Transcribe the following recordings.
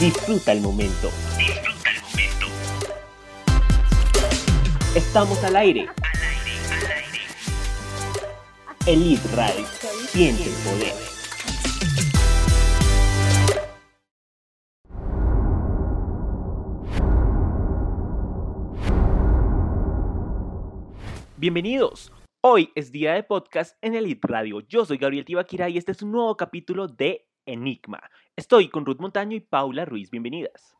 Disfruta el momento. Disfruta el momento. Estamos al aire. Al aire, al aire. Elite Radio. Siente el poder. Bienvenidos. Hoy es día de podcast en Elite Radio. Yo soy Gabriel Tibaquira y este es un nuevo capítulo de Enigma. Estoy con Ruth Montaño y Paula Ruiz. Bienvenidas.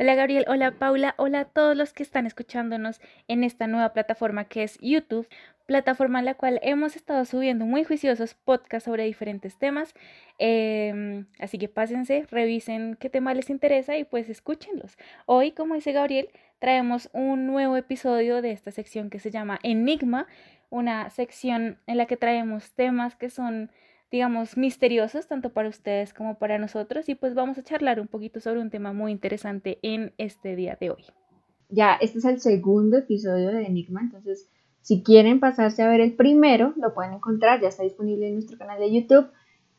Hola Gabriel, hola Paula, hola a todos los que están escuchándonos en esta nueva plataforma que es YouTube, plataforma en la cual hemos estado subiendo muy juiciosos podcasts sobre diferentes temas. Em, así que pásense, revisen qué tema les interesa y pues escúchenlos. Hoy, como dice Gabriel, traemos un nuevo episodio de esta sección que se llama Enigma, una sección en la que traemos temas que son digamos, misteriosos, tanto para ustedes como para nosotros, y pues vamos a charlar un poquito sobre un tema muy interesante en este día de hoy. Ya, este es el segundo episodio de Enigma, entonces si quieren pasarse a ver el primero, lo pueden encontrar, ya está disponible en nuestro canal de YouTube,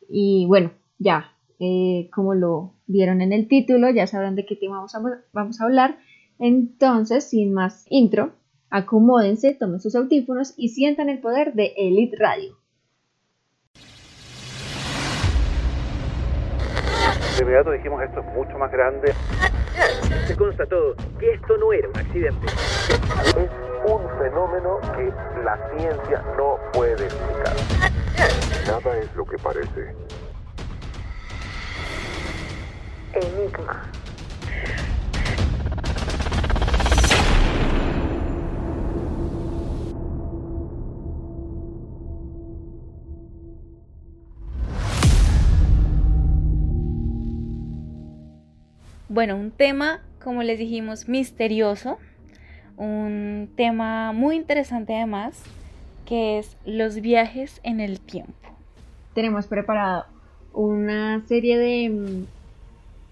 y bueno, ya, eh, como lo vieron en el título, ya sabrán de qué tema vamos a, vamos a hablar, entonces, sin más intro, acomódense, tomen sus audífonos y sientan el poder de Elite Radio. De inmediato dijimos esto es mucho más grande. Se constató que esto no era un accidente. Es un fenómeno que la ciencia no puede explicar. Nada es lo que parece. Enigma. Bueno, un tema, como les dijimos, misterioso, un tema muy interesante además, que es los viajes en el tiempo. Tenemos preparado una serie de,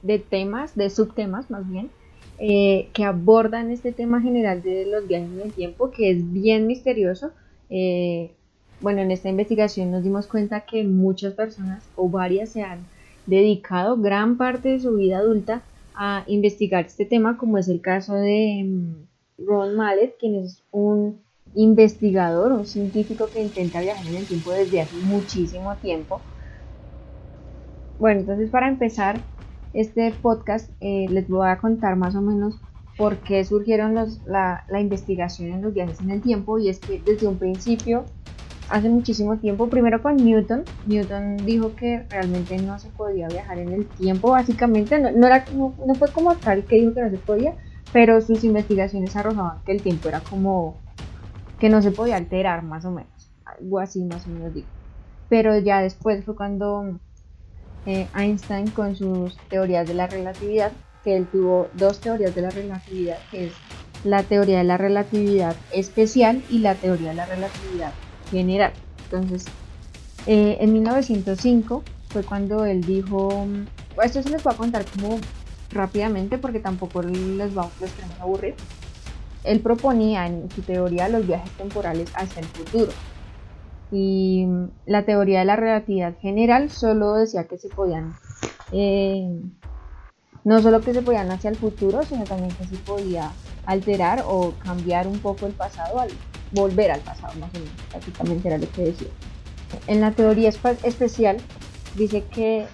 de temas, de subtemas más bien, eh, que abordan este tema general de los viajes en el tiempo, que es bien misterioso. Eh, bueno, en esta investigación nos dimos cuenta que muchas personas o varias se han dedicado gran parte de su vida adulta a investigar este tema, como es el caso de mm, Ron Mallet, quien es un investigador, un científico que intenta viajar en el tiempo desde hace muchísimo tiempo. Bueno, entonces para empezar este podcast eh, les voy a contar más o menos por qué surgieron la, la investigación en los viajes en el tiempo y es que desde un principio hace muchísimo tiempo, primero con Newton. Newton dijo que realmente no se podía viajar en el tiempo, básicamente, no, era, no, fue como tal que dijo que no se podía, pero sus investigaciones arrojaban que el tiempo era como que no se podía alterar, más o menos, algo así más o menos digo. Pero ya después fue cuando eh, Einstein con sus teorías de la relatividad, que él tuvo dos teorías de la relatividad, que es la teoría de la relatividad especial y la teoría de la relatividad general. Entonces, eh, en 1905 fue cuando él dijo, mm, esto se les voy a contar como rápidamente porque tampoco les vamos los queremos aburrir. Él proponía en su teoría los viajes temporales hacia el futuro. Y mm, la teoría de la relatividad general solo decía que se podían, eh, no solo que se podían hacia el futuro, sino también que se podía alterar o cambiar un poco el pasado al volver al pasado, más o menos, prácticamente era lo que decía. En la teoría especial dice que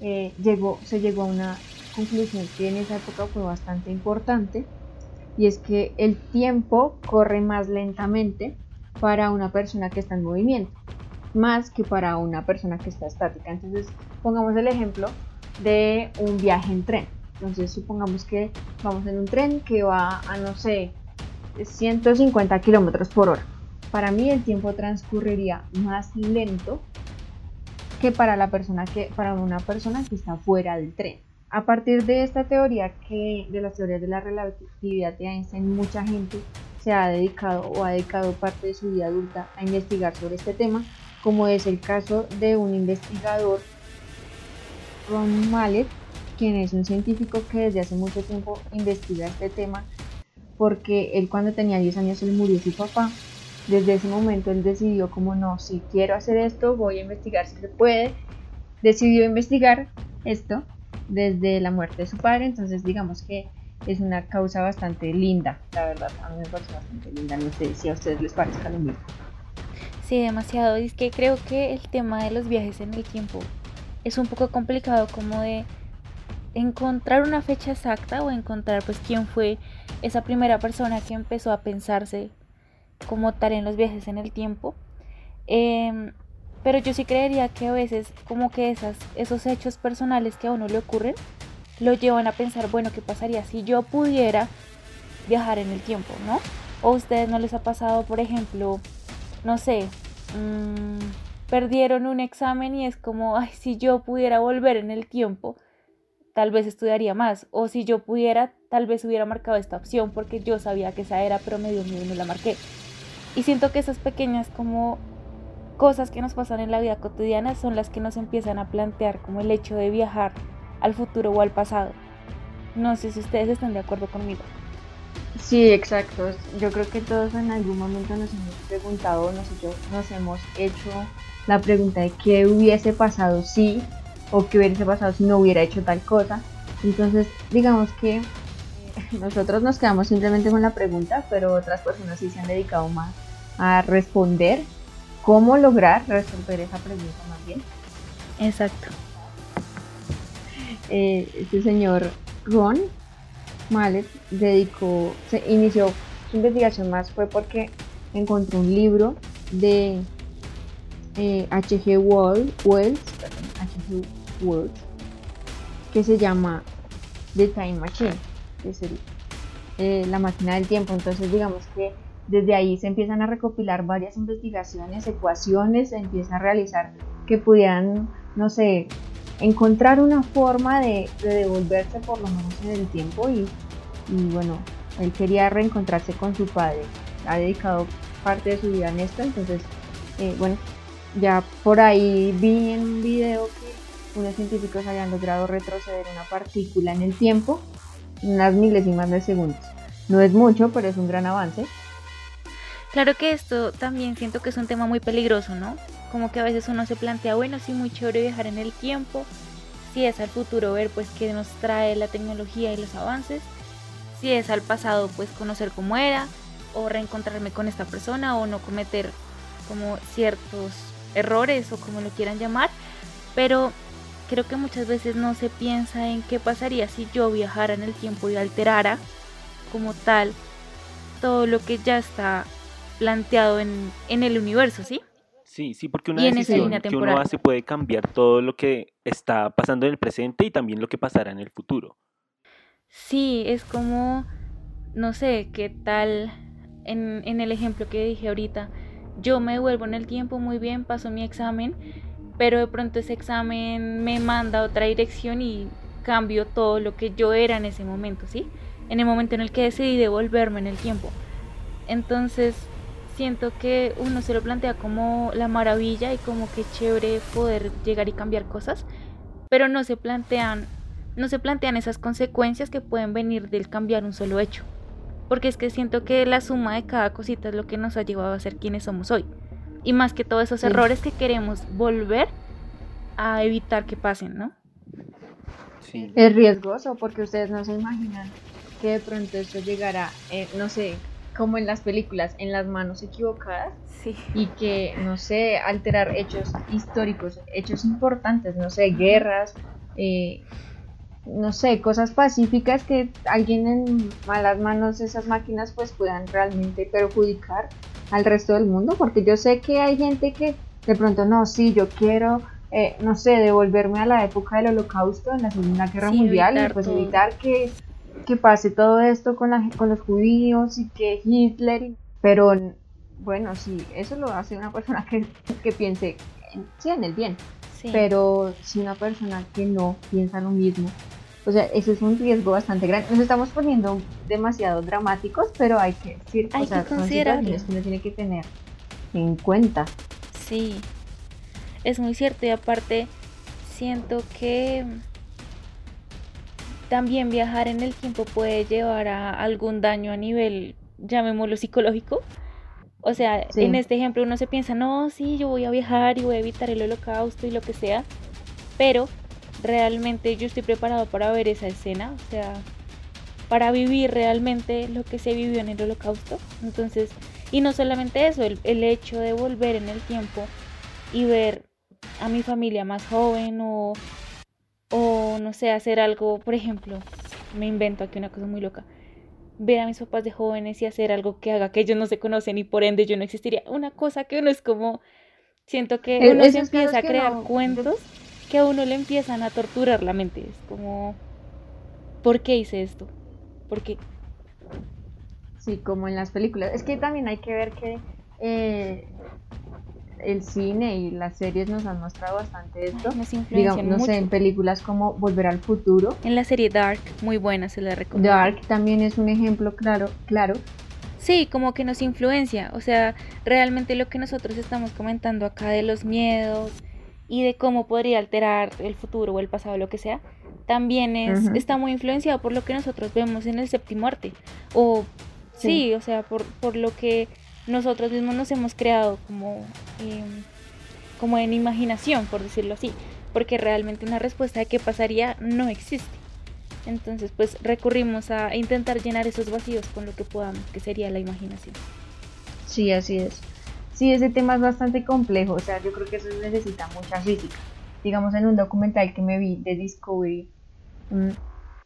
eh, llegó, se llegó a una conclusión que en esa época fue bastante importante y es que el tiempo corre más lentamente para una persona que está en movimiento, más que para una persona que está estática. Entonces, pongamos el ejemplo de un viaje en tren. Entonces, supongamos que vamos en un tren que va a, no sé, 150 kilómetros por hora. Para mí el tiempo transcurriría más lento que para, la persona que para una persona que está fuera del tren. A partir de esta teoría, que de las teorías de la relatividad de Einstein, mucha gente se ha dedicado o ha dedicado parte de su vida adulta a investigar sobre este tema, como es el caso de un investigador, Ron Mallet, quien es un científico que desde hace mucho tiempo investiga este tema porque él cuando tenía 10 años él murió su papá. Desde ese momento él decidió como no, si quiero hacer esto, voy a investigar si se puede. Decidió investigar esto desde la muerte de su padre, entonces digamos que es una causa bastante linda, la verdad, a mí me parece bastante linda, no sé si a ustedes les parezca lo mismo. Sí, demasiado. Es que creo que el tema de los viajes en el tiempo es un poco complicado como de encontrar una fecha exacta o encontrar pues quién fue esa primera persona que empezó a pensarse como tal en los viajes en el tiempo. Em, pero yo sí creería que a veces como que esas, esos hechos personales que a uno le ocurren lo llevan a pensar, bueno, ¿qué pasaría si yo pudiera viajar en el tiempo, ¿no? O a ustedes no les ha pasado, por ejemplo, no sé, mmm, perdieron un examen y es como, ay, si yo pudiera volver en el tiempo, tal vez estudiaría más. O si yo pudiera, tal vez hubiera marcado esta opción porque yo sabía que esa era, pero medio mío y no la marqué. Y siento que esas pequeñas como cosas que nos pasan en la vida cotidiana son las que nos empiezan a plantear como el hecho de viajar al futuro o al pasado. No sé si ustedes están de acuerdo conmigo. Sí, exacto. Yo creo que todos en algún momento nos hemos preguntado, nosotros nos hemos hecho la pregunta de qué hubiese pasado si o qué hubiese pasado si no hubiera hecho tal cosa. Entonces, digamos que eh, nosotros nos quedamos simplemente con la pregunta, pero otras personas sí se han dedicado más a responder cómo lograr resolver esa pregunta más bien. Exacto. Eh, este señor Ron Mallet dedicó, se inició su investigación más fue porque encontró un libro de H.G. Eh, Wells, Wells, que se llama The Time Machine, que es eh, la máquina del tiempo. Entonces, digamos que desde ahí se empiezan a recopilar varias investigaciones, ecuaciones, se empieza a realizar que pudieran, no sé, encontrar una forma de, devolverse por lo menos en el tiempo y, bueno, él quería reencontrarse con su padre. Ha dedicado parte de su vida en esto, entonces, eh, bueno, ya por ahí vi en un video unos científicos habían logrado retroceder una partícula en el tiempo, unas milésimas de segundos. No es mucho, pero es un gran avance. Claro que esto también siento que es un tema muy peligroso, ¿no? Como que a veces uno se plantea, bueno, sí, muy chévere viajar en el tiempo, si es al futuro ver pues qué nos trae la tecnología y los avances, si es al pasado pues conocer cómo era, o reencontrarme con esta persona, o no cometer como ciertos errores o como lo quieran llamar, pero creo que muchas veces no se piensa en qué pasaría si yo viajara en el tiempo y alterara como tal todo lo que ya está planteado en, en el universo, ¿sí? Sí, sí, porque una decisión que uno hace puede cambiar todo lo que está pasando en el presente y también lo que pasará en el futuro. Sí, es como, no sé, qué tal en, en el ejemplo que dije ahorita, yo me vuelvo en el tiempo muy bien, paso mi examen, pero de pronto ese examen me manda a otra dirección y cambio todo lo que yo era en ese momento, ¿sí? En el momento en el que decidí devolverme en el tiempo. Entonces, siento que uno se lo plantea como la maravilla y como que chévere poder llegar y cambiar cosas, pero no se plantean no se plantean esas consecuencias que pueden venir del cambiar un solo hecho porque es que siento que la suma de cada cosita es lo que nos ha llevado a ser quienes somos hoy. Y más que todos esos errores que queremos volver a evitar que pasen, ¿no? Sí. Es riesgoso porque ustedes no se imaginan que de pronto esto llegará, eh, no sé, como en las películas, en las manos equivocadas. Sí. Y que, no sé, alterar hechos históricos, hechos importantes, no sé, guerras, eh, no sé, cosas pacíficas que alguien en malas manos esas máquinas pues puedan realmente perjudicar al resto del mundo, porque yo sé que hay gente que de pronto no, sí, yo quiero, eh, no sé, devolverme a la época del holocausto en la Segunda Guerra Mundial y pues evitar que, que, pase todo esto con, la, con los judíos y que Hitler, pero bueno, sí, eso lo hace una persona que, que piense sí, en el bien. Pero si una persona que no piensa lo mismo, o sea, eso es un riesgo bastante grande. Nos estamos poniendo demasiado dramáticos, pero hay que decir, hay o sea, que situaciones que uno tiene que tener en cuenta. Sí, es muy cierto y aparte siento que también viajar en el tiempo puede llevar a algún daño a nivel, llamémoslo psicológico. O sea, en este ejemplo uno se piensa, no, sí, yo voy a viajar y voy a evitar el holocausto y lo que sea, pero realmente yo estoy preparado para ver esa escena, o sea, para vivir realmente lo que se vivió en el holocausto. Entonces, y no solamente eso, el, el hecho de volver en el tiempo y ver a mi familia más joven o, o no sé, hacer algo, por ejemplo, me invento aquí una cosa muy loca, ver a mis papás de jóvenes y hacer algo que haga que ellos no se conocen y por ende yo no existiría. Una cosa que uno es como, siento que Eh, uno se empieza a crear no- cuentos que a uno le empiezan a torturar la mente. Es como, ¿por qué hice esto? ¿Por qué? Sí, como en las películas. Es que también hay que ver que eh, el cine y las series nos han mostrado bastante esto. Nos Digamos, no mucho. sé, en películas como Volver al Futuro. En la serie Dark, muy buena, se la recomiendo. Dark también es un ejemplo claro, claro. Sí, como que nos influencia. O sea, realmente lo que nosotros estamos comentando acá de los miedos y de cómo podría alterar el futuro o el pasado, lo que sea, también es, Ujú. está muy influenciado por lo que nosotros vemos en el séptimo arte. O sí, Sí. o sea, por, por lo que nosotros mismos nos hemos creado como, em, como en imaginación, por decirlo así. Porque realmente una respuesta de qué pasaría no existe. Entonces, pues recurrimos a intentar llenar esos vacíos con lo que podamos, que sería la imaginación. Sí, así es. Sí, ese tema es bastante complejo, o sea, yo creo que eso necesita mucha física. Digamos, en un documental que me vi de Discovery, mm,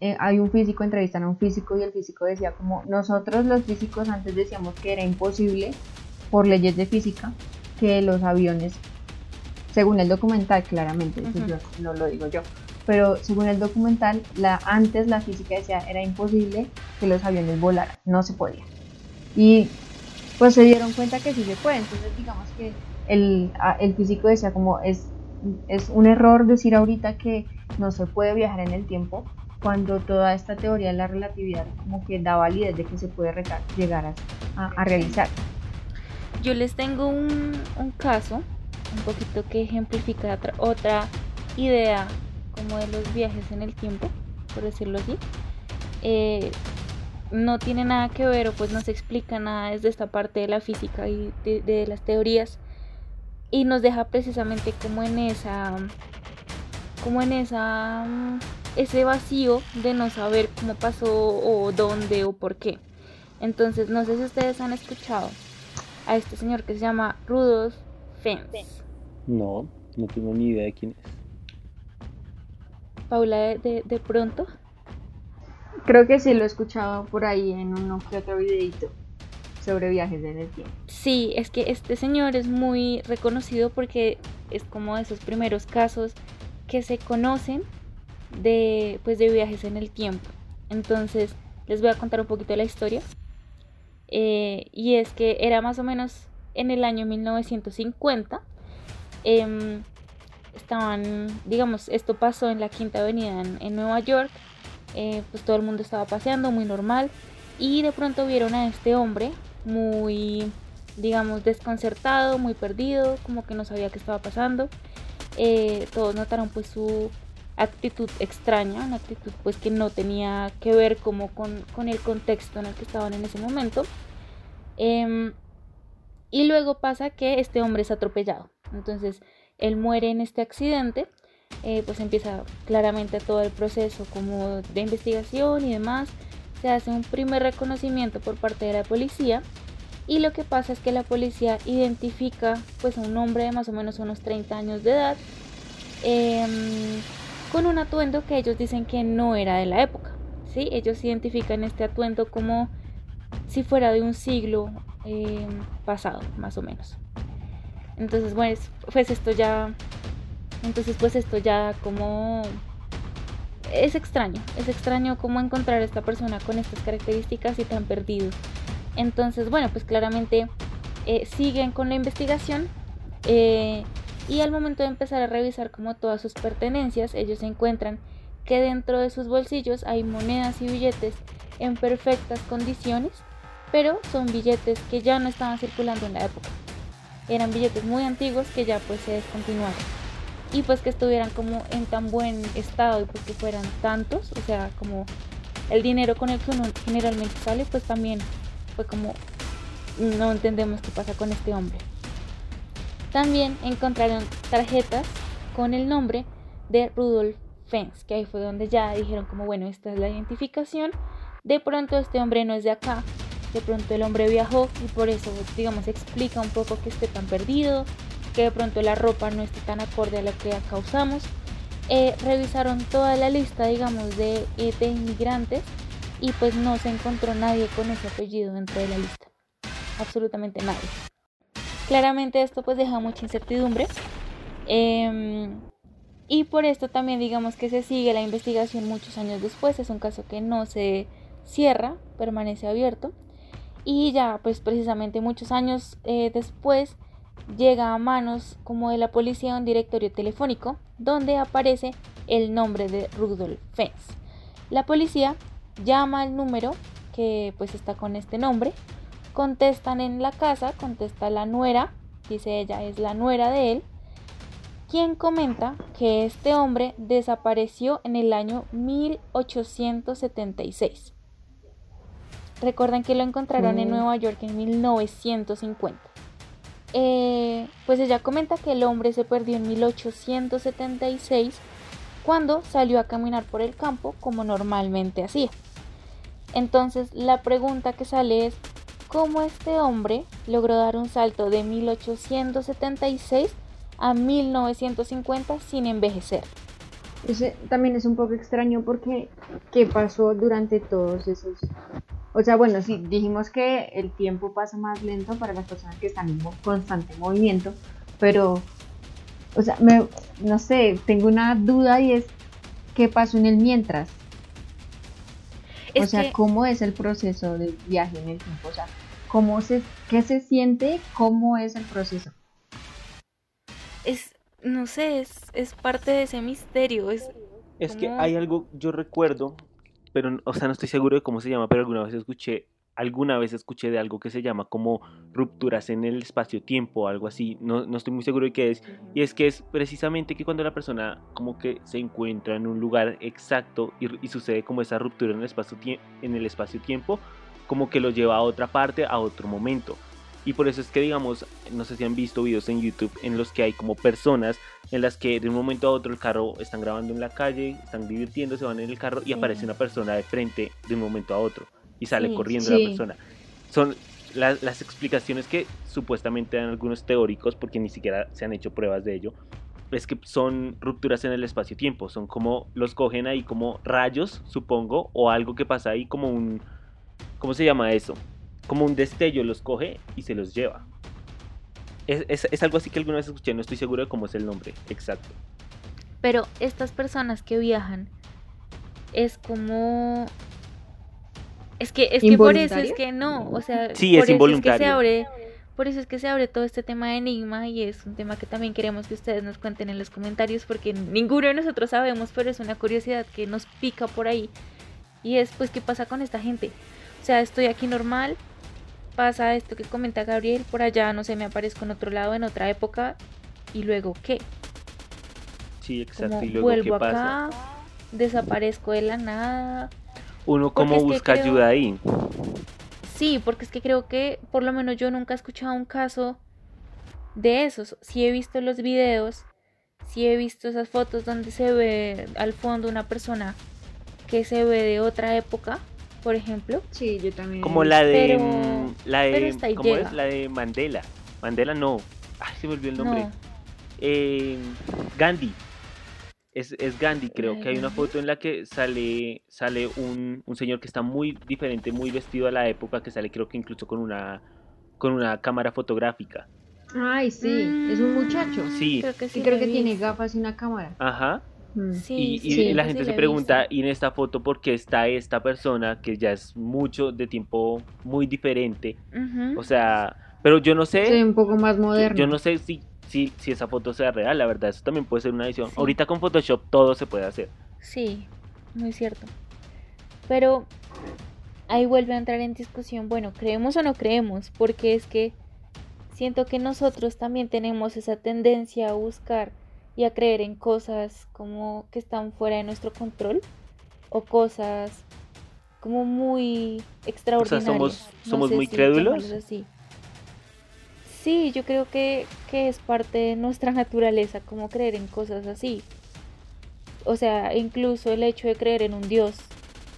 eh, hay un físico, entrevistan a un físico y el físico decía como nosotros los físicos antes decíamos que era imposible por leyes de física que los aviones, según el documental claramente, eso yo- no lo digo yo, pero según el documental, la, antes la física decía era imposible que los aviones volaran, no se podía. Y pues se dieron cuenta que sí se puede. Entonces digamos que el, el físico decía como es, es un error decir ahorita que no se puede viajar en el tiempo cuando toda esta teoría de la relatividad como que da validez de que se puede llegar a, a- a realizar. Yo les tengo un, un caso, un poquito que ejemplifica otra, otra idea como de los viajes en el tiempo, por decirlo así. Eh, no tiene nada que ver o pues no se explica nada desde esta parte de la física y de, de las teorías y nos deja precisamente como en esa como en esa ese vacío de no saber cómo pasó o dónde o por qué. Entonces, no sé si ustedes han escuchado a este señor que se llama Rudolf Fentz. No, no tengo ni idea de quién es. Paula, de, de, de pronto. Creo que sí lo he escuchado por ahí en uno que otro videito sobre viajes en el tiempo. Sí, es que este señor es muy reconocido porque es como de esos primeros casos que se conocen de, pues, de viajes en el tiempo. Entonces, les voy a contar un poquito la historia. Eh, y es que era más o menos en el año 1950. em, estaban, digamos, esto pasó en la Quinta Avenida en, en Nueva York. Eh, pues todo el mundo estaba paseando, muy normal. Y de pronto vieron a este hombre muy, digamos, desconcertado, muy perdido, como que no sabía qué estaba pasando. Eh, todos notaron pues su actitud extraña, una actitud pues que no tenía que ver como con, con el contexto en el que estaban en ese momento. Em, y luego pasa que este hombre es atropellado. Entonces él muere en este accidente. Eh, pues empieza claramente todo el proceso como de investigación y demás. Se hace un primer reconocimiento por parte de la policía. Y lo que pasa es que la policía identifica pues a un hombre de más o menos unos 30 años de edad. em, con un atuendo que ellos dicen que no era de la época. ¿sí? Ellos identifican este atuendo como si fuera de un siglo eh, pasado, más o menos. Entonces, bueno, es- pues esto ya, entonces pues esto ya como es extraño, es extraño cómo encontrar a esta persona con estas características y tan perdido. Entonces, bueno, pues claramente eh, siguen con la investigación eh, y al momento de empezar a revisar como todas sus pertenencias, ellos encuentran que dentro de sus bolsillos hay monedas y billetes en perfectas condiciones, pero son billetes que ya no estaban circulando en la época. Eran billetes muy antiguos que ya pues se descontinuaron. Y pues que estuvieran como en tan buen estado y pues que fueran tantos, o sea, como el dinero con el que generalmente sale, pues también fue como no entendemos qué pasa con este hombre. También encontraron tarjetas con el nombre de Rudolf Fence, que ahí fue donde ya dijeron como, bueno, esta es la identificación. De pronto este hombre no es de acá, de pronto el hombre viajó y por eso, digamos, explica un poco que esté tan perdido, que de pronto la ropa no esté tan acorde a lo que acá usamos. Eh, revisaron toda la lista, digamos, de, eh, de inmigrantes y pues no se encontró nadie con ese apellido dentro de la lista. Absolutamente nadie. Claramente esto pues deja mucha incertidumbre. Em, y por esto también digamos que se sigue la investigación muchos años después. Es un caso que no se cierra, permanece abierto. Y ya pues precisamente muchos años eh, después llega a manos como de la policía un directorio telefónico donde aparece el nombre de Rudolf Fens. La policía llama al número que pues está con este nombre, contestan en la casa, contesta la nuera, dice ella es la nuera de él, quien comenta que este hombre desapareció en el año 1876. Recuerden que lo encontraron en Nueva York en 1950. Eh, pues ella comenta que el hombre se perdió en 1876 cuando salió a caminar por el campo como normalmente hacía. Entonces la pregunta que sale es, ¿cómo este hombre logró dar un salto de 1876 a 1950 sin envejecer? Ese también es un poco extraño porque ¿qué pasó durante todos esos... O sea, bueno, sí, dijimos que el tiempo pasa más lento para las personas que están en constante movimiento, pero, o sea, me, no sé, tengo una duda y es, ¿qué pasó en el mientras? o sea, ¿cómo es el proceso de viaje en el tiempo? O sea, ¿cómo se, ¿qué se siente? ¿Cómo es el proceso? Es, no sé, es, es parte de ese misterio. Es, es que hay algo, yo recuerdo, pero, o sea, no estoy seguro de cómo se llama, pero alguna vez escuché alguna vez escuché de algo que se llama como rupturas en el espacio-tiempo o algo así, no, no, estoy muy seguro de qué es, y es que es precisamente que cuando la persona como que se encuentra en un lugar exacto y, sucede como esa ruptura en el espacio-tiempo, en el espacio-tiempo, como que lo lleva a otra parte, a otro momento. Y por eso es que, digamos, no sé si han visto videos en YouTube en los que hay como personas en las que de un momento a otro el carro están grabando en la calle, están divirtiéndose, van en el carro y aparece una persona de frente de un momento a otro y sale corriendo la persona. Son las explicaciones que supuestamente dan algunos teóricos, porque ni siquiera se han hecho pruebas de ello, es que son rupturas en el espacio-tiempo, son como los cogen ahí como rayos, supongo, o algo que pasa ahí como un, ¿cómo se llama eso? Como un destello los coge y se los lleva. Es, es, es algo así que alguna vez escuché, no estoy seguro de cómo es el nombre exacto. Pero estas personas que viajan es como es que, es que por eso es que no, o sea, sí, por es eso es que se abre, por eso es que se abre todo este tema de enigma y es un tema que también queremos que ustedes nos cuenten en los comentarios porque ninguno de nosotros sabemos, pero es una curiosidad que nos pica por ahí. Y es pues qué pasa con esta gente. O sea, estoy aquí normal, pasa esto que comenta Gabriel, por allá no sé, me aparezco en otro lado en otra época y luego qué? Sí, exacto. y luego vuelvo ¿qué pasa? acá, desaparezco de la nada uno cómo busca ayuda ahí. Sí, porque es que creo que por lo menos yo nunca he escuchado un caso de esos. Sí he visto los videos, sí he visto esas fotos donde se ve al fondo una persona que se ve de otra época, por ejemplo. Sí, yo también. Como la de mm, la de ¿cómo es? La de Mandela. Mandela no. Ay, se me olvidó el nombre. Eh, Gandhi es, es Gandhi, creo que hay una foto en la que sale, sale un, un, señor que está muy diferente, muy vestido a la época, que sale creo que incluso con una, con una cámara fotográfica. Ay, sí, es un muchacho. Sí, creo que, sí, creo que tiene gafas y una cámara. Ajá. Mm. Sí, y, la gente se pregunta, ¿y en esta foto por qué está esta persona que ya es mucho de tiempo muy diferente? O sea, pero yo no sé. Sí, un poco más moderno. yo no sé si si, si esa foto sea real, la verdad, eso también puede ser una edición. Ahorita con Photoshop todo se puede hacer. Sí, muy cierto. Pero ahí vuelve a entrar en discusión, bueno, creemos o no creemos, porque es que siento que nosotros también tenemos esa tendencia a buscar y a creer en cosas como que están fuera de nuestro control o cosas como muy extraordinarias. O sea, somos, somos muy crédulos. Sí, yo creo que, es parte de nuestra naturaleza como creer en cosas así. o sea, incluso el hecho de creer en un Dios,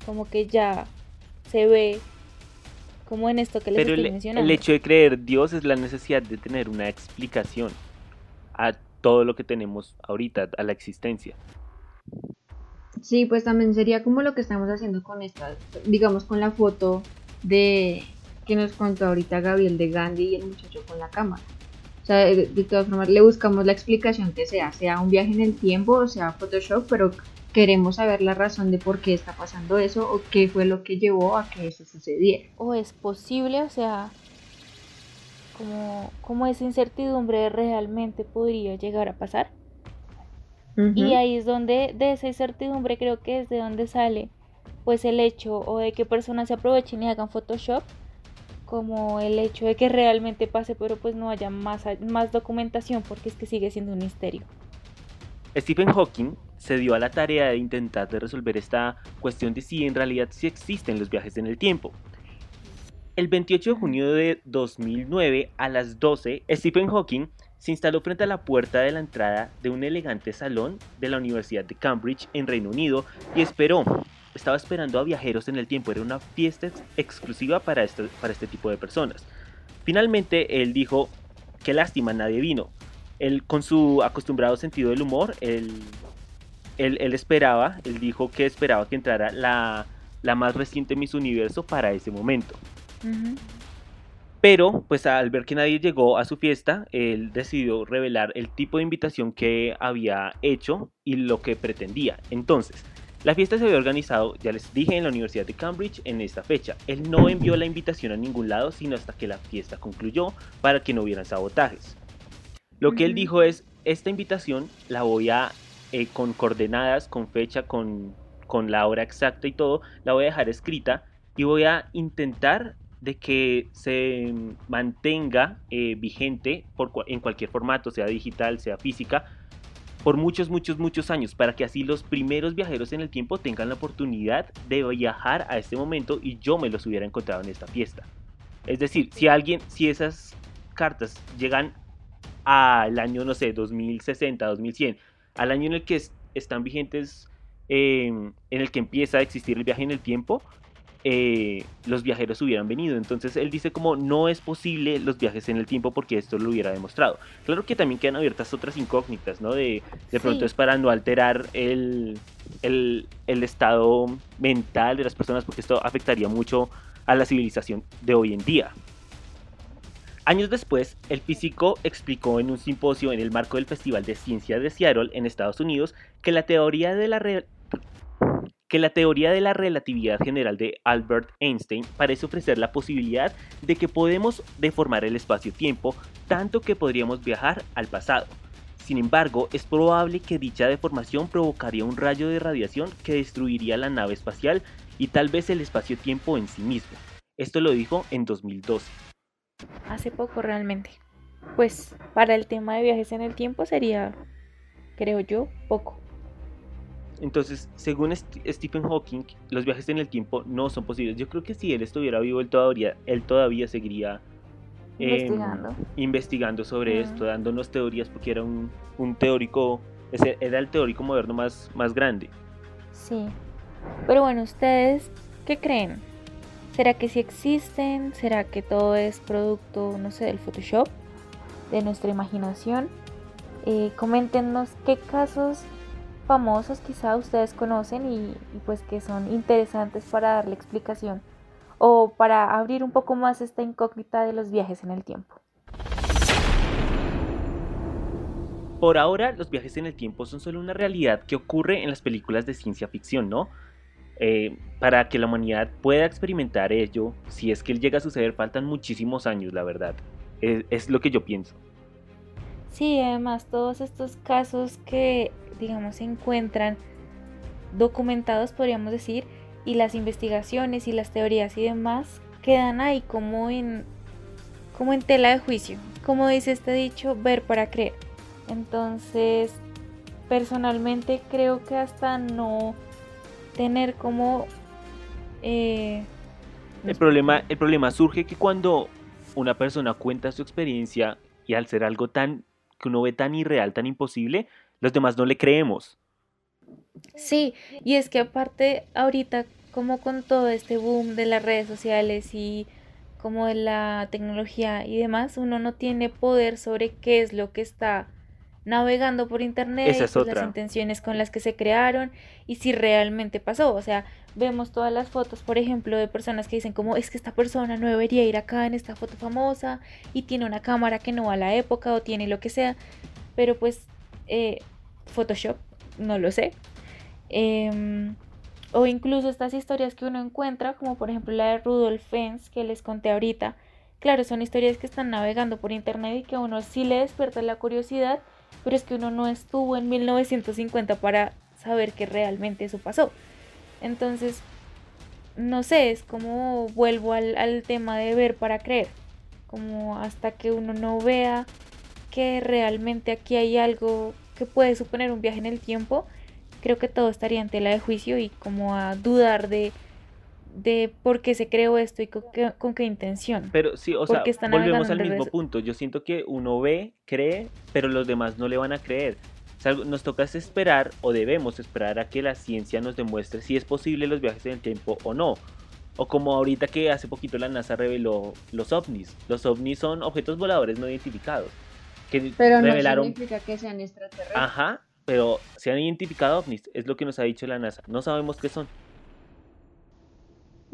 como que ya se ve como en esto que les Pero estoy el, mencionando. el hecho de creer Dios es la necesidad de tener una explicación a todo lo que tenemos ahorita, a la existencia. Sí, pues también sería como lo que estamos haciendo con esta, digamos con la foto de que nos contó ahorita Gabriel de Gandhi y el muchacho con la cámara. O sea, de, de todas formas le buscamos la explicación que sea, sea un viaje en el tiempo o sea Photoshop, pero queremos saber la razón de por qué está pasando eso o qué fue lo que llevó a que eso sucediera. o es posible, o sea, como, como esa incertidumbre realmente podría llegar a pasar. Y Ujú. ahí es donde, de esa incertidumbre creo que es de donde sale pues el hecho o de que personas se aprovechen y hagan Photoshop como el hecho de que realmente pase pero pues no haya más, más documentación porque es que sigue siendo un misterio. Stephen Hawking se dio a la tarea de intentar de resolver esta cuestión de si en realidad sí existen los viajes en el tiempo. El 28 de junio de 2009 a las 12, Stephen Hawking se instaló frente a la puerta de la entrada de un elegante salón de la Universidad de Cambridge en Reino Unido y esperó. Estaba esperando a viajeros en el tiempo, era una fiesta ex- exclusiva para este, para este tipo de personas. Finalmente él dijo, qué lástima, nadie vino. Él con su acostumbrado sentido del humor, él esperaba, él dijo que esperaba que entrara la, la más reciente Miss Universo para ese momento. Pero, pues al ver que nadie llegó a su fiesta, él decidió revelar el tipo de invitación que había hecho y lo que pretendía. Entonces, la fiesta se había organizado, ya les dije, en la Universidad de Cambridge en esta fecha. Él no envió la invitación a ningún lado, sino hasta que la fiesta concluyó para que no hubieran sabotajes. Lo que él dijo es, esta invitación la voy a, eh, con coordenadas, con fecha, con, con la hora exacta y todo, la voy a dejar escrita y voy a intentar de que se mantenga eh, vigente por, en cualquier formato, sea digital, sea física, por muchos, muchos, muchos años, para que así los primeros viajeros en el tiempo tengan la oportunidad de viajar a este momento y yo me los hubiera encontrado en esta fiesta. Es decir, si alguien, si esas cartas llegan al año, no sé, 2060, 2100, al año en el que es- están vigentes, eh, en el que empieza a existir el viaje en el tiempo, eh, los viajeros hubieran venido. Entonces él dice como no es posible los viajes en el tiempo porque esto lo hubiera demostrado. Claro que también quedan abiertas otras incógnitas, ¿no? De, de pronto Sí. es para no alterar el, el, el estado mental de las personas porque esto afectaría mucho a la civilización de hoy en día. Años después, el físico explicó en un simposio en el marco del Festival de Ciencias de Seattle en Estados Unidos que la teoría de la re- que la teoría de la relatividad general de Albert Einstein parece ofrecer la posibilidad de que podemos deformar el espacio-tiempo tanto que podríamos viajar al pasado. Sin embargo, es probable que dicha deformación provocaría un rayo de radiación que destruiría la nave espacial y tal vez el espacio-tiempo en sí mismo. Esto lo dijo en 2012. Hace poco realmente. Pues para el tema de viajes en el tiempo sería, creo yo, poco. Entonces, según St- Stephen Hawking, los viajes en el tiempo no son posibles. Yo creo que si él estuviera vivo, él todavía, él todavía seguiría em, Investigando. investigando sobre Ujú. esto, dándonos teorías, porque era un, un teórico, era el teórico moderno más, más grande. Sí. Pero bueno, ¿ustedes qué creen? ¿Será que sí existen? ¿Será que todo es producto, no sé, del Photoshop? ¿De nuestra imaginación? Eh, coméntenos qué casos famosos quizá ustedes conocen y, pues que son interesantes para darle explicación o para abrir un poco más esta incógnita de los viajes en el tiempo. Por ahora, los viajes en el tiempo son solo una realidad que ocurre en las películas de ciencia ficción, ¿no? Eh, para que la humanidad pueda experimentar ello, si es que llega a suceder, faltan muchísimos años, la verdad. Es lo que yo pienso. Sí, además todos estos casos que, digamos, se encuentran documentados, podríamos decir, y las investigaciones y las teorías y demás quedan ahí como en, como en tela de juicio. Como dice este dicho, ver para creer. Entonces, personalmente creo que hasta no tener como... eh, El problema, el problema surge que cuando una persona cuenta su experiencia y al ser algo tan que uno ve tan irreal, tan imposible, los demás no le creemos. Sí, y es que aparte ahorita como con todo este boom de las redes sociales y como de la tecnología y demás, uno no tiene poder sobre qué es lo que está navegando por internet, Esa es pues, otra. las intenciones con las que se crearon y si realmente pasó. O sea, vemos todas las fotos, por ejemplo, de personas que dicen como es que esta persona no debería ir acá en esta foto famosa y tiene una cámara que no va a la época o tiene lo que sea, pero pues eh, Photoshop, no lo sé. Em, o incluso estas historias que uno encuentra, como por ejemplo la de Rudolf Fens que les conté ahorita. Claro, son historias que están navegando por internet y que a uno sí le despierta la curiosidad, pero es que uno no estuvo en 1950 para saber que realmente eso pasó. Entonces, no sé, es como vuelvo al, al tema de ver para creer. Como hasta que uno no vea que realmente aquí hay algo que puede suponer un viaje en el tiempo, creo que todo estaría en tela de juicio y como a dudar de, de por qué se creó esto y con qué, con qué intención. Pero sí, o sea, volvemos al mismo punto. Yo siento que uno ve, cree, pero los demás no le van a creer. O sea, nos toca es esperar o debemos esperar a que la ciencia nos demuestre si es posible los viajes en el tiempo o no. O como ahorita que hace poquito la NASA reveló los ovnis. Los ovnis son objetos voladores no identificados. Que Pero no revelaron significa que sean extraterrestres. Ajá, pero se han identificado ovnis, es lo que nos ha dicho la NASA. No sabemos qué son.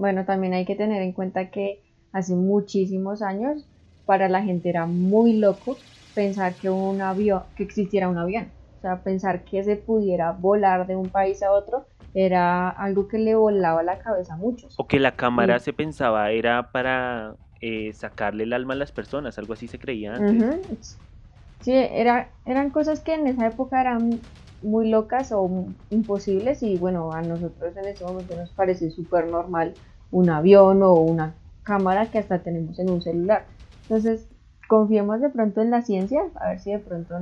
Bueno, también hay que tener en cuenta que hace muchísimos años para la gente era muy loco pensar que un avión, que existiera un avión. O sea, pensar que se pudiera volar de un país a otro era algo que le volaba la cabeza a muchos. O que la cámara Sí. se pensaba era para eh, sacarle el alma a las personas, algo así se creía antes. Sí, era, eran cosas que en esa época eran muy locas o imposibles y bueno, a nosotros en ese momento nos parece súper normal un avión o una cámara que hasta tenemos en un celular. Entonces, confiemos de pronto en la ciencia, a ver si de pronto,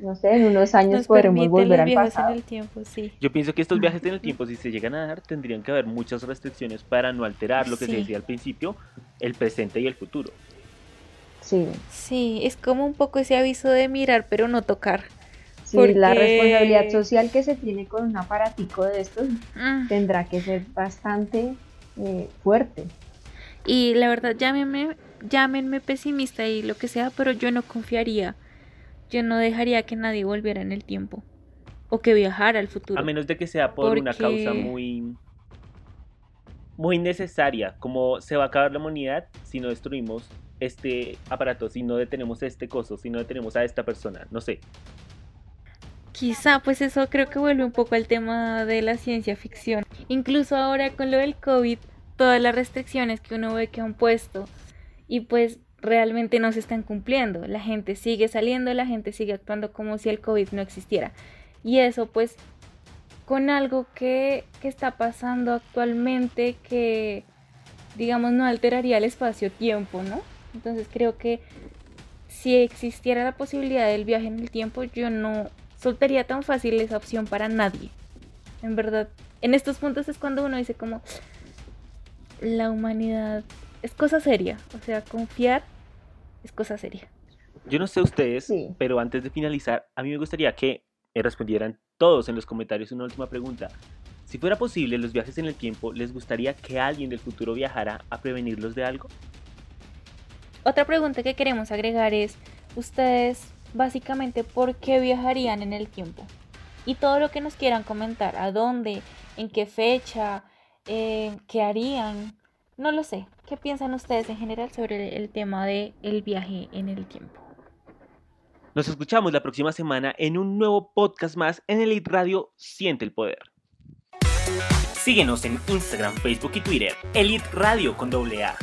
no sé, en unos años Nos podremos volver los al viajes pasado. en el tiempo, sí. Yo pienso que estos viajes en el tiempo, si se llegan a dar, tendrían que haber muchas restricciones para no alterar lo que se Sí. decía al principio, el presente y el futuro. Sí, Sí, es como un poco ese aviso de mirar pero no tocar. sí, la Porque- responsabilidad social que se tiene con un aparatico de estos Mm. tendrá que ser bastante eh, fuerte. Y la verdad, llámenme, llámenme pesimista y lo que sea, pero yo no confiaría. Yo no dejaría que nadie volviera en el tiempo. O que viajara al futuro. A menos de que sea por una causa muy muy necesaria, como se va a acabar la humanidad si no destruimos este aparato, si no detenemos este coso, si no detenemos a esta persona, no sé. Quizá, pues eso creo que vuelve un poco al tema de la ciencia ficción. Incluso ahora con lo del COVID, todas las restricciones que uno ve que han puesto y pues realmente no se están cumpliendo. La gente sigue saliendo, la gente sigue actuando como si el COVID no existiera. Y eso pues con algo que, que está pasando actualmente que digamos no alteraría el espacio-tiempo, ¿no? Entonces creo que si existiera la posibilidad del viaje en el tiempo, yo no soltaría tan fácil esa opción para nadie. En verdad, en estos puntos es cuando uno dice como la humanidad es cosa seria, o sea, confiar es cosa seria. Yo no sé ustedes, Sí. pero antes de finalizar, a mí me gustaría que me respondieran todos en los comentarios una última pregunta. Si fuera posible los viajes en el tiempo, ¿les gustaría que alguien del futuro viajara a prevenirlos de algo? Otra pregunta que queremos agregar es, ustedes básicamente, ¿por qué viajarían en el tiempo? Y todo lo que nos quieran comentar, a dónde, en qué fecha, eh, qué harían, no lo sé. ¿Qué piensan ustedes en general sobre el tema de el viaje en el tiempo? Nos escuchamos la próxima semana en un nuevo podcast más en Elite Radio Siente el Poder. Síguenos en Instagram, Facebook y Twitter, Elite Radio con doble A.